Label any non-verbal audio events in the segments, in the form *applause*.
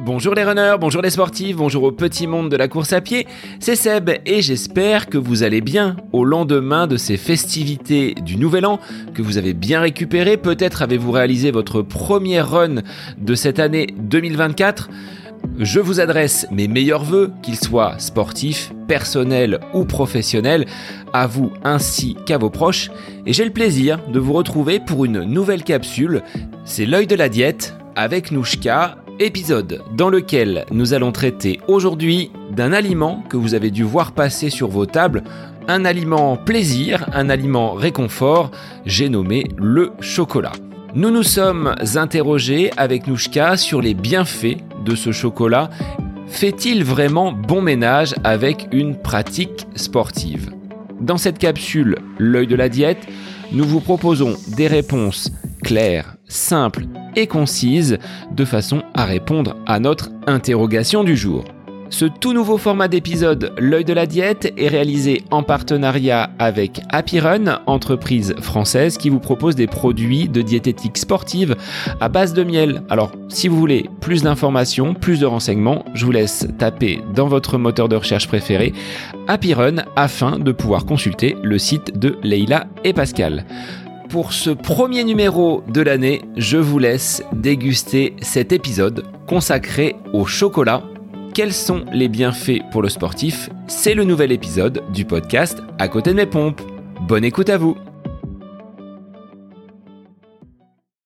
Bonjour les runners, bonjour les sportifs, bonjour au petit monde de la course à pied, c'est Seb et j'espère que vous allez bien au lendemain de ces festivités du Nouvel An, que vous avez bien récupéré, peut-être avez-vous réalisé votre premier run de cette année 2024. Je vous adresse mes meilleurs voeux, qu'ils soient sportifs, personnels ou professionnels, à vous ainsi qu'à vos proches, et j'ai le plaisir de vous retrouver pour une nouvelle capsule, c'est l'œil de la diète avec Nouchka, épisode dans lequel nous allons traiter aujourd'hui d'un aliment que vous avez dû voir passer sur vos tables, un aliment plaisir, un aliment réconfort, j'ai nommé le chocolat. Nous nous sommes interrogés avec Nouchka sur les bienfaits de ce chocolat. Fait-il vraiment bon ménage avec une pratique sportive? Dans cette capsule L'œil de la diète, nous vous proposons des réponses claires, simples et concises de façon à répondre à notre interrogation du jour. Ce tout nouveau format d'épisode L'œil de la diète est réalisé en partenariat avec Happy Run, entreprise française qui vous propose des produits de diététique sportive à base de miel. Alors, si vous voulez plus d'informations, plus de renseignements, je vous laisse taper dans votre moteur de recherche préféré Happy Run afin de pouvoir consulter le site de Leila et Pascal. Pour ce premier numéro de l'année, je vous laisse déguster cet épisode consacré au chocolat. Quels sont les bienfaits pour le sportif? C'est le nouvel épisode du podcast À côté de mes pompes. Bonne écoute à vous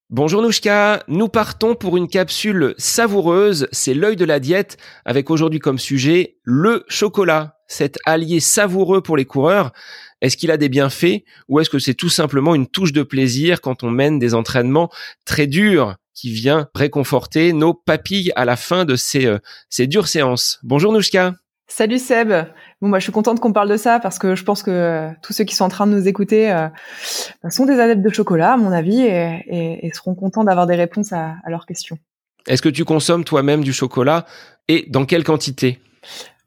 Bonjour Nouchka, nous partons pour une capsule savoureuse, c'est l'œil de la diète, avec aujourd'hui comme sujet le chocolat, cet allié savoureux pour les coureurs. Est-ce qu'il a des bienfaits ou est-ce que c'est tout simplement une touche de plaisir quand on mène des entraînements très durs qui vient réconforter nos papilles à la fin de ces, euh, ces dures séances? Bonjour Nouchka Salut Seb. Bon, moi, je suis contente qu'on parle de ça parce que je pense que euh, tous ceux qui sont en train de nous écouter euh, sont des adeptes de chocolat, à mon avis, et, seront contents d'avoir des réponses à, à leurs questions. Est-ce que tu consommes toi-même du chocolat et dans quelle quantité?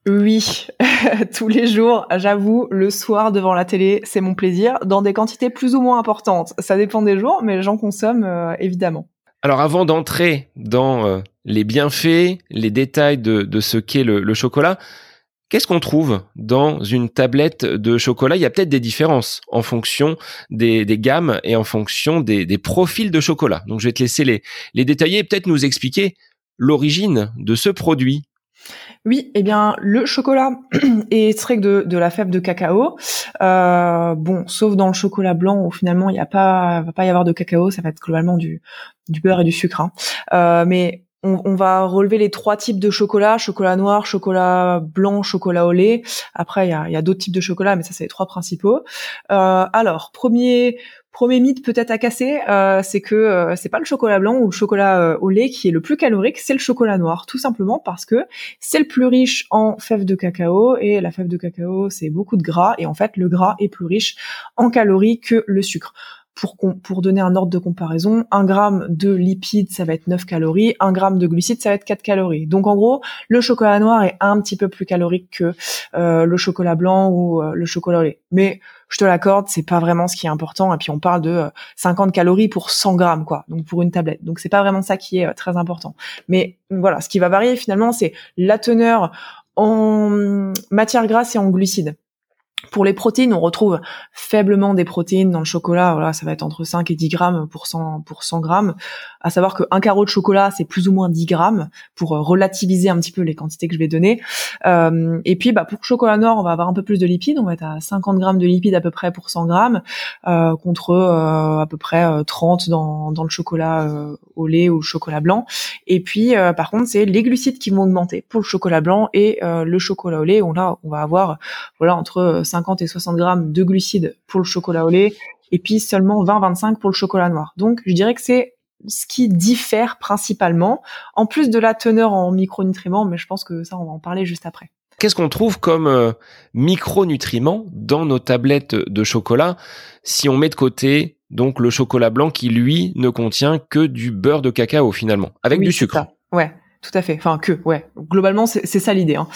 Oui, *laughs* tous les jours, j'avoue, le soir devant la télé, c'est mon plaisir, dans des quantités plus ou moins importantes. Ça dépend des jours, mais j'en consomme euh, évidemment. Alors avant d'entrer dans euh, les bienfaits, les détails de, ce qu'est le, chocolat, qu'est-ce qu'on trouve dans une tablette de chocolat? Il y a peut-être des différences en fonction des, gammes et en fonction des, profils de chocolat. Donc je vais te laisser les, les détailler et peut-être nous expliquer l'origine de ce produit oui, eh bien le chocolat *clears throat* est extrait de, de la fève de cacao. Euh, bon, sauf dans le chocolat blanc où finalement il n'y a pas, va pas y avoir de cacao, ça va être globalement du, du beurre et du sucre. Hein. Euh, mais on, va relever les trois types de chocolat chocolat noir, chocolat blanc, chocolat au lait. Après, il y a, y d'autres types de chocolat, mais ça c'est les trois principaux. Euh, alors, premier Premier mythe peut-être à casser, euh, c'est que euh, c'est pas le chocolat blanc ou le chocolat euh, au lait qui est le plus calorique, c'est le chocolat noir, tout simplement parce que c'est le plus riche en fèves de cacao et la fève de cacao c'est beaucoup de gras et en fait le gras est plus riche en calories que le sucre. Pour, donner un ordre de comparaison, un gramme de lipides, ça va être 9 calories, un gramme de glucides, ça va être 4 calories. Donc en gros, le chocolat noir est un petit peu plus calorique que le chocolat blanc ou le chocolat lait. Mais je te l'accorde, c'est pas vraiment ce qui est important. Et puis on parle de 50 euh, calories pour 100 grammes, quoi. Donc pour une tablette. Donc c'est pas vraiment ça qui est euh, très important. Mais voilà, ce qui va varier finalement, c'est la teneur en matière grasse et en glucides. Pour les protéines, on retrouve faiblement des protéines dans le chocolat. Voilà, ça va être entre 5 et 10 grammes pour 100, pour 100 grammes. À savoir qu'un carreau de chocolat, c'est plus ou moins 10 grammes pour euh, relativiser un petit peu les quantités que je vais donner. Euh, et puis, bah, pour le chocolat noir, on va avoir un peu plus de lipides. On va être à 50 grammes de lipides à peu près pour 100 grammes, euh, contre euh, à peu près 30 dans, dans le chocolat au lait ou le chocolat blanc. Et puis, par contre, c'est les glucides qui vont augmenter pour le chocolat blanc et le chocolat au lait. On, là, on va avoir voilà entre 50 et 60 grammes de glucides pour le chocolat au lait, et puis seulement 20-25 pour le chocolat noir. Donc, je dirais que c'est ce qui diffère principalement, en plus de la teneur en micronutriments, mais je pense que ça, on va en parler juste après. Qu'est-ce qu'on trouve comme euh, micronutriments dans nos tablettes de chocolat si on met de côté donc le chocolat blanc qui lui ne contient que du beurre de cacao finalement, avec du sucre? Ouais, tout à fait. Enfin que, ouais. Globalement, c'est ça l'idée. Hein.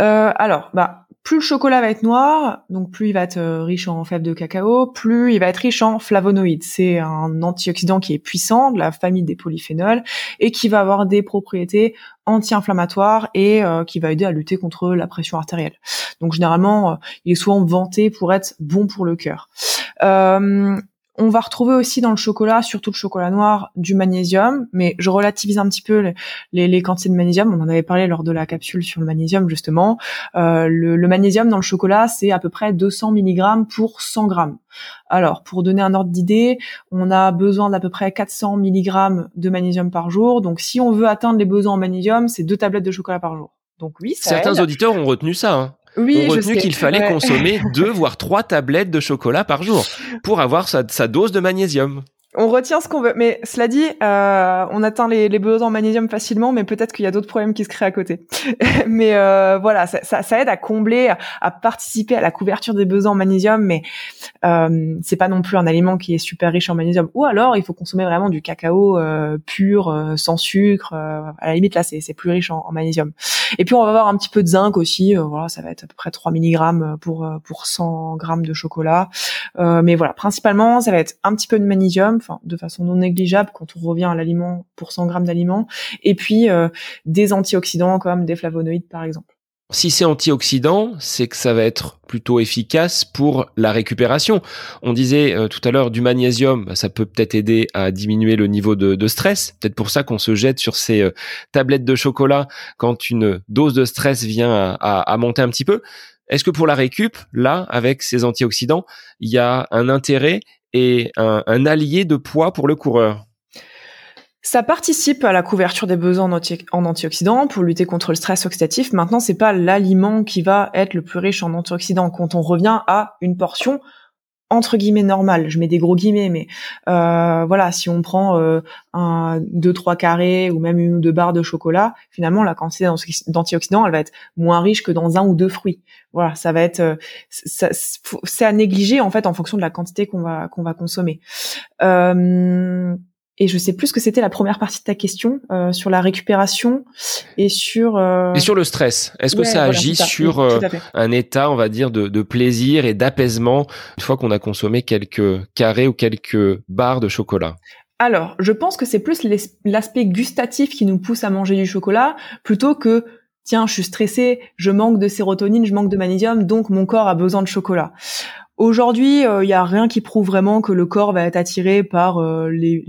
Euh, alors, bah plus le chocolat va être noir, donc plus il va être euh, riche en fèves de cacao, plus il va être riche en flavonoïdes. C'est un antioxydant qui est puissant, de la famille des polyphénols, et qui va avoir des propriétés anti-inflammatoires et euh, qui va aider à lutter contre la pression artérielle. Donc généralement, euh, il est souvent vanté pour être bon pour le cœur. On va retrouver aussi dans le chocolat, surtout le chocolat noir, du magnésium, mais je relativise un petit peu les, quantités de magnésium. On en avait parlé lors de la capsule sur le magnésium justement. Euh, le, magnésium dans le chocolat, c'est à peu près 200 mg pour 100 g. Alors, pour donner un ordre d'idée, on a besoin d'à peu près 400 mg de magnésium par jour. Donc, si on veut atteindre les besoins en magnésium, c'est deux tablettes de chocolat par jour. Donc oui, certains auditeurs ont retenu ça. Hein. Oui, ont retenu qu'il fallait consommer deux voire trois tablettes de chocolat par jour pour avoir sa, sa dose de magnésium on retient ce qu'on veut. Mais cela dit, euh, on atteint les, les, besoins en magnésium facilement, mais peut-être qu'il y a d'autres problèmes qui se créent à côté. *laughs* mais euh, voilà, ça, aide à combler, à, participer à la couverture des besoins en magnésium, mais euh, c'est pas non plus un aliment qui est super riche en magnésium. Ou alors, il faut consommer vraiment du cacao euh, pur, sans sucre. À la limite, là, c'est plus riche en, en, magnésium. Et puis, on va avoir un petit peu de zinc aussi. voilà, ça va être à peu près 3 mg pour pour 100 g de chocolat. mais voilà, principalement, ça va être un petit peu de magnésium de façon non négligeable quand on revient à l'aliment pour 100 grammes d'aliment, et puis euh, des antioxydants comme des flavonoïdes par exemple. Si c'est antioxydant, c'est que ça va être plutôt efficace pour la récupération. On disait euh, tout à l'heure du magnésium, bah, ça peut peut-être aider à diminuer le niveau de, stress. Peut-être pour ça qu'on se jette sur ces euh, tablettes de chocolat quand une dose de stress vient à monter un petit peu. Est-ce que pour la récup, là, avec ces antioxydants, il y a un intérêt et un, allié de poids pour le coureur. Ça participe à la couverture des besoins en, antioxydants pour lutter contre le stress oxydatif. Maintenant, c'est pas l'aliment qui va être le plus riche en antioxydants quand on revient à une portion entre guillemets normale. Je mets des gros guillemets, mais euh, voilà, si on prend euh, un deux trois carrés ou même une ou deux barres de chocolat, finalement la quantité d'antioxydants, elle va être moins riche que dans un ou deux fruits. Voilà, ça va être, euh, c'est à négliger en fait en fonction de la quantité qu'on va qu'on va consommer. Euh, et je sais plus ce que c'était la première partie de ta question euh, sur la récupération et sur euh... et sur le stress. Est-ce que ça agit sur euh, un état, on va dire, de, de plaisir et d'apaisement une fois qu'on a consommé quelques carrés ou quelques barres de chocolat? Alors, je pense que c'est plus l'aspect gustatif qui nous pousse à manger du chocolat plutôt que tiens, je suis stressé, je manque de sérotonine, je manque de magnésium, donc mon corps a besoin de chocolat. Aujourd'hui, il euh, n'y a rien qui prouve vraiment que le corps va être attiré par euh, les,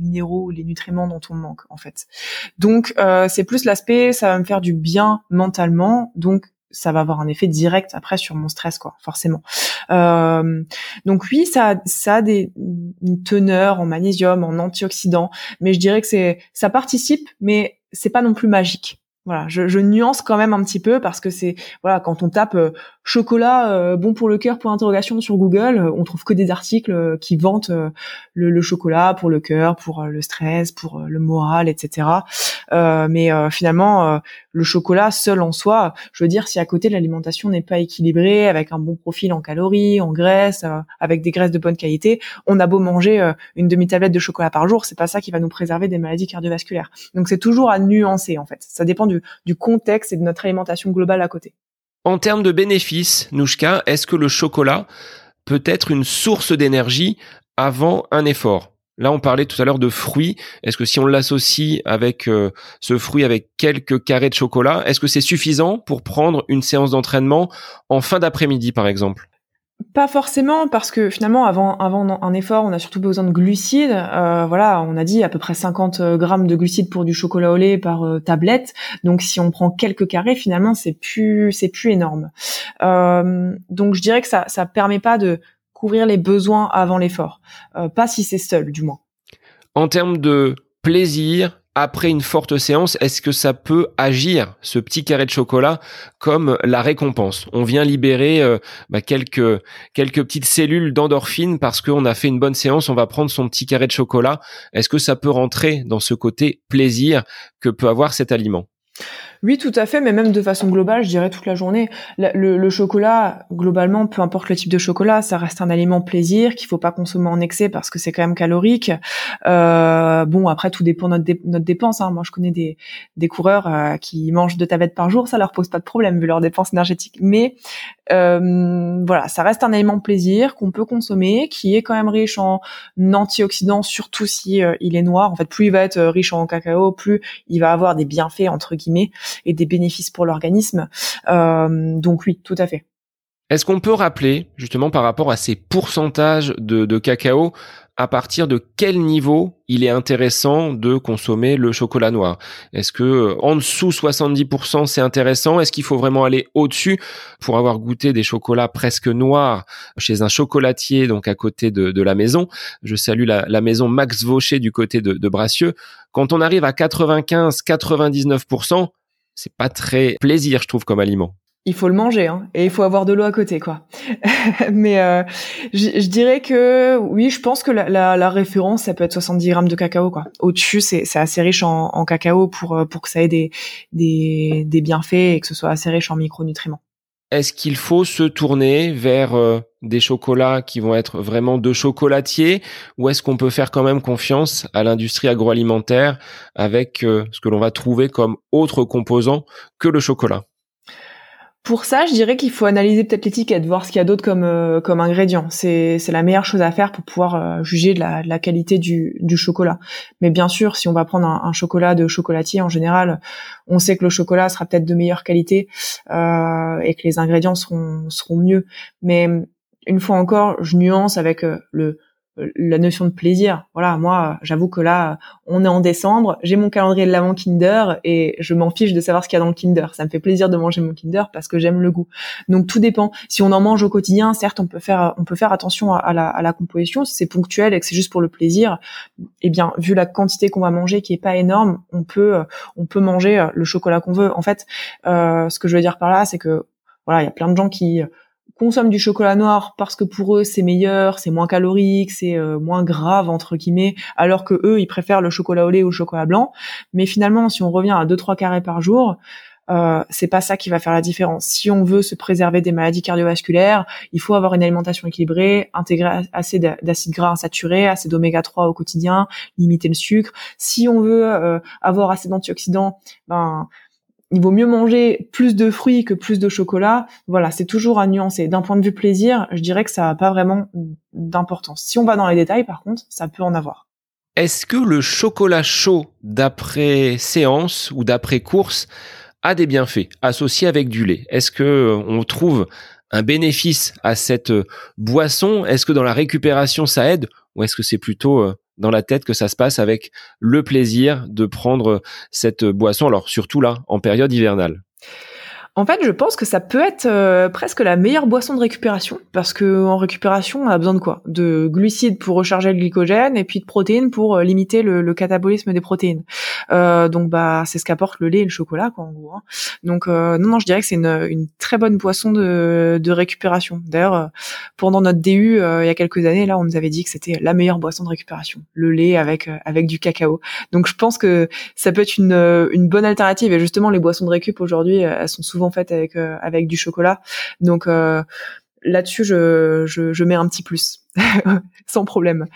minéraux, les nutriments dont on manque en fait. Donc euh, c'est plus l'aspect, ça va me faire du bien mentalement, donc ça va avoir un effet direct après sur mon stress quoi, forcément. donc oui, ça, ça a des une teneur en magnésium, en antioxydants, mais je dirais que c'est ça participe, mais c'est pas non plus magique. Voilà, je, nuance quand même un petit peu parce que c'est voilà quand on tape euh, chocolat euh, bon pour le cœur pour interrogation sur Google, euh, on trouve que des articles qui vantent le, le, chocolat pour le cœur, pour le stress, pour le moral, etc. mais finalement, le chocolat seul en soi, je veux dire, si à côté l'alimentation n'est pas équilibrée, avec un bon profil en calories, en graisses, avec des graisses de bonne qualité, on a beau manger une demi tablette de chocolat par jour, c'est pas ça qui va nous préserver des maladies cardiovasculaires. Donc c'est toujours à nuancer en fait. Ça dépend du, contexte et de notre alimentation globale à côté. En termes de bénéfices, Nouchka, est-ce que le chocolat peut être une source d'énergie avant un effort? Là, on parlait tout à l'heure de fruits. Est-ce que si on l'associe avec euh, ce fruit avec quelques carrés de chocolat, est-ce que c'est suffisant pour prendre une séance d'entraînement en fin d'après-midi, par exemple? Pas forcément, parce que finalement, avant, avant un effort, on a surtout besoin de glucides. Euh, voilà, on a dit à peu près 50 grammes de glucides pour du chocolat au lait par euh, tablette. Donc, si on prend quelques carrés, finalement, c'est plus, c'est plus énorme. Euh, donc, je dirais que ça, ça permet pas de couvrir les besoins avant l'effort. pas si c'est seul, du moins. En termes de plaisir, après une forte séance, est-ce que ça peut agir, ce petit carré de chocolat, comme la récompense? On vient libérer euh, bah, quelques, quelques petites cellules d'endorphine parce qu'on a fait une bonne séance, on va prendre son petit carré de chocolat. Est-ce que ça peut rentrer dans ce côté plaisir que peut avoir cet aliment? Oui, tout à fait, mais même de façon globale, je dirais toute la journée. Le, chocolat, globalement, peu importe le type de chocolat, ça reste un aliment plaisir qu'il faut pas consommer en excès parce que c'est quand même calorique. Euh, bon, après, tout dépend de notre, dépense. Hein. Moi, je connais des, coureurs euh, qui mangent deux tablettes par jour, ça leur pose pas de problème vu leur dépense énergétique. Mais euh, voilà, ça reste un aliment plaisir qu'on peut consommer, qui est quand même riche en antioxydants, surtout si euh, il est noir. En fait, plus il va être riche en cacao, plus il va avoir des bienfaits entre guillemets et des bénéfices pour l'organisme. Euh, donc oui, tout à fait. Est-ce qu'on peut rappeler, justement, par rapport à ces pourcentages de, cacao, à partir de quel niveau il est intéressant de consommer le chocolat noir Est-ce que euh, en dessous 70% c'est intéressant? Est-ce qu'il faut vraiment aller au-dessus? Pour avoir goûté des chocolats presque noirs chez un chocolatier donc à côté de, la maison Je salue la, maison Max Vaucher du côté de, de Bracieux. Quand on arrive à 95-99%, c'est pas très plaisir, je trouve, comme aliment. Il faut le manger, hein, et il faut avoir de l'eau à côté, quoi. *laughs* Mais euh, je, dirais que oui, je pense que la, référence, ça peut être 70 grammes de cacao, quoi. Au-dessus, c'est assez riche en, cacao pour euh, pour que ça ait des, des, des bienfaits et que ce soit assez riche en micronutriments. Est-ce qu'il faut se tourner vers euh, des chocolats qui vont être vraiment de chocolatiers ou est-ce qu'on peut faire quand même confiance à l'industrie agroalimentaire avec ce que l'on va trouver comme autre composant que le chocolat? Pour ça, je dirais qu'il faut analyser peut-être l'étiquette, voir ce qu'il y a d'autre comme euh, comme. C'est c'est la meilleure chose à faire pour pouvoir euh, juger de la, qualité du, du chocolat. Mais bien sûr, si on va prendre un, chocolat de chocolatier, en général, on sait que le chocolat sera peut-être de meilleure qualité euh, et que les ingrédients seront seront mieux. Mais une fois encore, je nuance avec euh, le la notion de plaisir. Voilà, moi, j'avoue que là, on est en décembre, j'ai mon calendrier de l'avant Kinder et je m'en fiche de savoir ce qu'il y a dans le Kinder. Ça me fait plaisir de manger mon Kinder parce que j'aime le goût. Donc tout dépend. Si on en mange au quotidien, certes, on peut faire, on peut faire attention à, la, à la, composition. Si c'est ponctuel et que c'est juste pour le plaisir, eh bien, vu la quantité qu'on va manger qui est pas énorme, on peut, on peut manger le chocolat qu'on veut. En fait, euh, ce que je veux dire par là, c'est que voilà, il y a plein de gens qui consomment du chocolat noir parce que pour eux c'est meilleur, c'est moins calorique, c'est euh, moins grave entre guillemets, alors que eux ils préfèrent le chocolat au lait ou le chocolat blanc. Mais finalement, si on revient à 2-3 carrés par jour, euh, c'est pas ça qui va faire la différence. Si on veut se préserver des maladies cardiovasculaires, il faut avoir une alimentation équilibrée, intégrer assez d'acides gras insaturés, assez d'oméga 3 au quotidien, limiter le sucre. Si on veut euh, avoir assez d'antioxydants, ben il vaut mieux manger plus de fruits que plus de chocolat. Voilà, c'est toujours à nuancer. D'un point de vue plaisir, je dirais que ça n'a pas vraiment d'importance. Si on va dans les détails, par contre, ça peut en avoir. Est-ce que le chocolat chaud d'après séance ou d'après course a des bienfaits associés avec du lait? Est-ce que euh, on trouve un bénéfice à cette euh, boisson? Est-ce que dans la récupération ça aide? Ou est-ce que c'est plutôt euh, dans la tête que ça se passe avec le plaisir de prendre cette boisson, alors surtout là, en période hivernale. En fait, je pense que ça peut être euh, presque la meilleure boisson de récupération parce que en récupération, on a besoin de quoi? De glucides pour recharger le glycogène et puis de protéines pour euh, limiter le, catabolisme des protéines. Euh, donc bah c'est ce qu'apporte le lait et le chocolat quoi en gros. Hein. Donc non non, je dirais que c'est une, très bonne boisson de, de récupération. D'ailleurs, pendant notre DU il y a quelques années là, on nous avait dit que c'était la meilleure boisson de récupération, le lait avec avec du cacao. Donc je pense que ça peut être une une bonne alternative et justement les boissons de récup aujourd'hui, elles sont souvent en fait avec euh, avec du chocolat. Donc euh, là-dessus, je, je, mets un petit plus, *laughs* sans problème.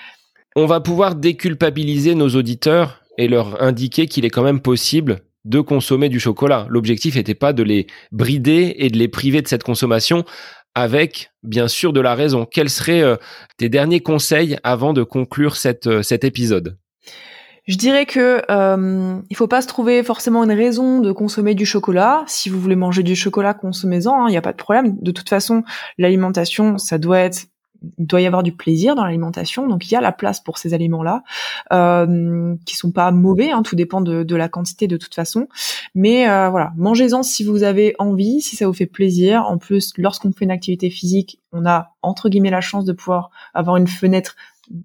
On va pouvoir déculpabiliser nos auditeurs et leur indiquer qu'il est quand même possible de consommer du chocolat. L'objectif n'était pas de les brider et de les priver de cette consommation avec, bien sûr, de la raison. Quels seraient euh, tes derniers conseils avant de conclure cet épisode? Je dirais que euh, il faut pas se trouver forcément une raison de consommer du chocolat. Si vous voulez manger du chocolat, consommez-en. Il hein, n'y a pas de problème. De toute façon, l'alimentation, ça doit être il doit y avoir du plaisir dans l'alimentation, donc il y a la place pour ces aliments-là, euh, qui sont pas mauvais, hein, tout dépend de, la quantité de toute façon. Mais euh, voilà, mangez-en si vous avez envie, si ça vous fait plaisir. En plus, lorsqu'on fait une activité physique, on a entre guillemets la chance de pouvoir avoir une fenêtre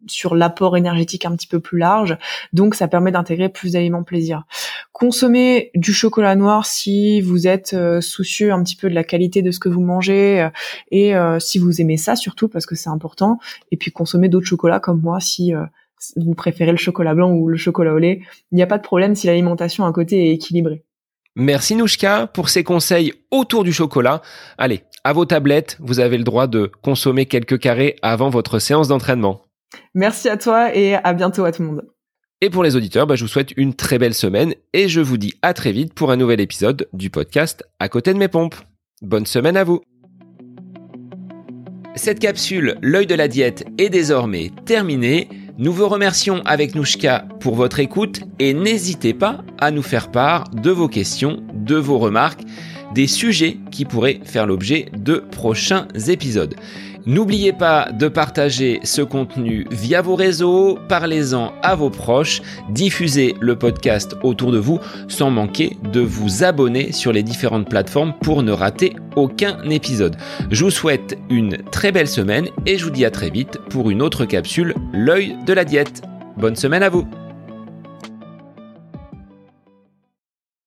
sur l'apport énergétique un petit peu plus large. Donc ça permet d'intégrer plus d'aliments plaisir. Consommez du chocolat noir si vous êtes euh, soucieux un petit peu de la qualité de ce que vous mangez euh, et euh, si vous aimez ça surtout parce que c'est important. Et puis consommez d'autres chocolats comme moi si vous préférez le chocolat blanc ou le chocolat au lait. Il n'y a pas de problème si l'alimentation à côté est équilibrée. Merci Nouchka pour ces conseils autour du chocolat. Allez, à vos tablettes, vous avez le droit de consommer quelques carrés avant votre séance d'entraînement. Merci à toi et à bientôt à tout le monde. Et pour les auditeurs, bah, je vous souhaite une très belle semaine et je vous dis à très vite pour un nouvel épisode du podcast À côté de mes pompes. Bonne semaine à vous. Cette capsule, l'œil de la diète, est désormais terminée. Nous vous remercions avec Nouchka pour votre écoute et n'hésitez pas à nous faire part de vos questions, de vos remarques, des sujets qui pourraient faire l'objet de prochains épisodes. N'oubliez pas de partager ce contenu via vos réseaux, parlez-en à vos proches, diffusez le podcast autour de vous sans manquer de vous abonner sur les différentes plateformes pour ne rater aucun épisode. Je vous souhaite une très belle semaine et je vous dis à très vite pour une autre capsule, l'œil de la diète. Bonne semaine à vous